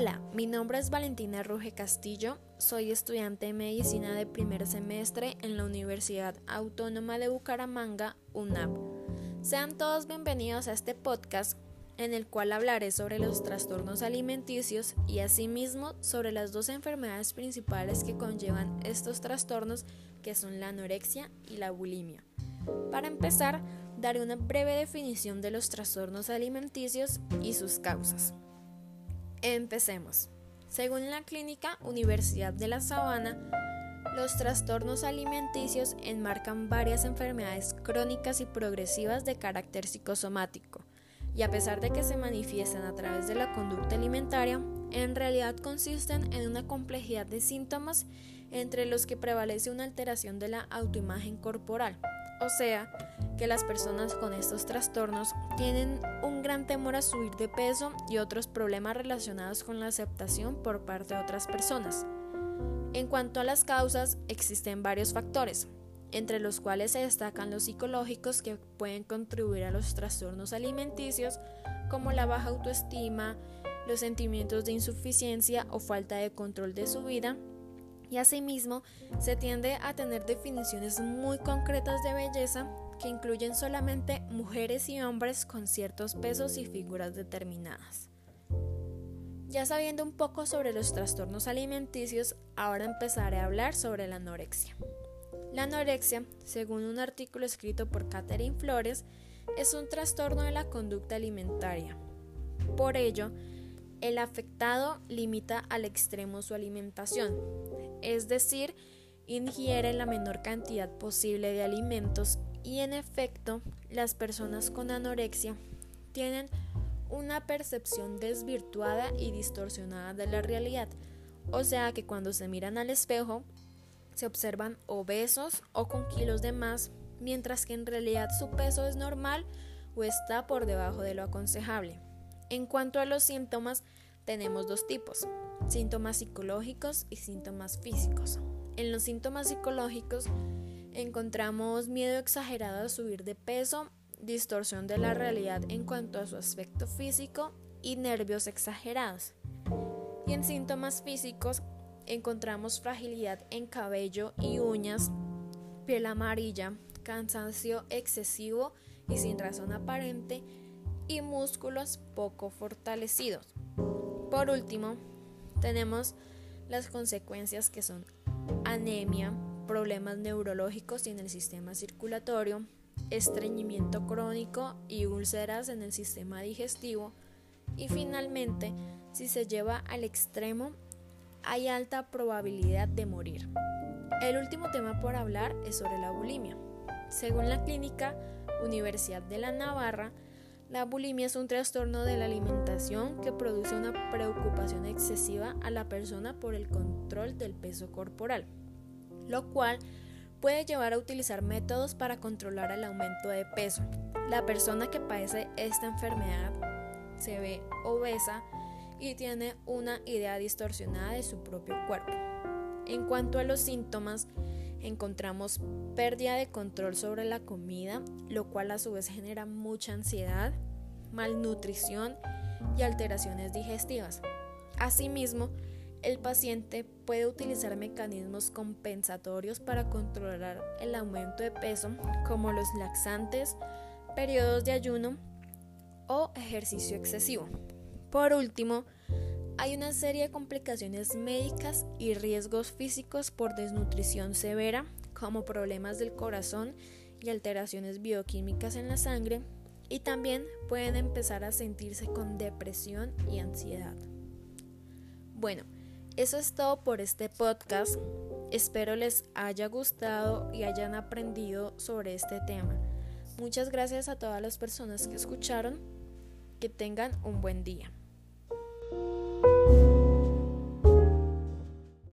Hola, mi nombre es Valentina Ruge Castillo, soy estudiante de medicina de primer semestre en la Universidad Autónoma de Bucaramanga, UNAP. Sean todos bienvenidos a este podcast en el cual hablaré sobre los trastornos alimenticios y asimismo sobre las dos enfermedades principales que conllevan estos trastornos que son la anorexia y la bulimia. Para empezar, daré una breve definición de los trastornos alimenticios y sus causas. Empecemos. Según la clínica Universidad de la Sabana, los trastornos alimenticios enmarcan varias enfermedades crónicas y progresivas de carácter psicosomático, y a pesar de que se manifiestan a través de la conducta alimentaria, en realidad consisten en una complejidad de síntomas entre los que prevalece una alteración de la autoimagen corporal, o sea, que las personas con estos trastornos tienen un gran temor a subir de peso y otros problemas relacionados con la aceptación por parte de otras personas. En cuanto a las causas, existen varios factores, entre los cuales se destacan los psicológicos que pueden contribuir a los trastornos alimenticios, como la baja autoestima, los sentimientos de insuficiencia o falta de control de su vida, y asimismo se tiende a tener definiciones muy concretas de belleza que incluyen solamente mujeres y hombres con ciertos pesos y figuras determinadas. Ya sabiendo un poco sobre los trastornos alimenticios, ahora empezaré a hablar sobre la anorexia. La anorexia, según un artículo escrito por Catherine Flores, es un trastorno de la conducta alimentaria. Por ello, el afectado limita al extremo su alimentación, es decir, ingiere la menor cantidad posible de alimentos y en efecto las personas con anorexia tienen una percepción desvirtuada y distorsionada de la realidad, o sea que cuando se miran al espejo se observan obesos o con kilos de más, mientras que en realidad su peso es normal o está por debajo de lo aconsejable. En cuanto a los síntomas, tenemos dos tipos, síntomas psicológicos y síntomas físicos. En los síntomas psicológicos encontramos miedo exagerado a subir de peso, distorsión de la realidad en cuanto a su aspecto físico y nervios exagerados. Y en síntomas físicos encontramos fragilidad en cabello y uñas, piel amarilla, cansancio excesivo y sin razón aparente y músculos poco fortalecidos. Por último, tenemos las consecuencias que son anemia, problemas neurológicos en el sistema circulatorio, estreñimiento crónico y úlceras en el sistema digestivo y finalmente, si se lleva al extremo, hay alta probabilidad de morir. El último tema por hablar es sobre la bulimia. Según la clínica Universidad de la Navarra, la bulimia es un trastorno de la alimentación que produce una preocupación excesiva a la persona por el control del peso corporal, lo cual puede llevar a utilizar métodos para controlar el aumento de peso. La persona que padece esta enfermedad se ve obesa y tiene una idea distorsionada de su propio cuerpo. En cuanto a los síntomas, encontramos pérdida de control sobre la comida, lo cual a su vez genera mucha ansiedad, malnutrición y alteraciones digestivas. Asimismo, el paciente puede utilizar mecanismos compensatorios para controlar el aumento de peso, como los laxantes, periodos de ayuno o ejercicio excesivo. Por último, hay una serie de complicaciones médicas y riesgos físicos por desnutrición severa, como problemas del corazón y alteraciones bioquímicas en la sangre, y también pueden empezar a sentirse con depresión y ansiedad. Bueno, eso es todo por este podcast. Espero les haya gustado y hayan aprendido sobre este tema. Muchas gracias a todas las personas que escucharon. Que tengan un buen día. Música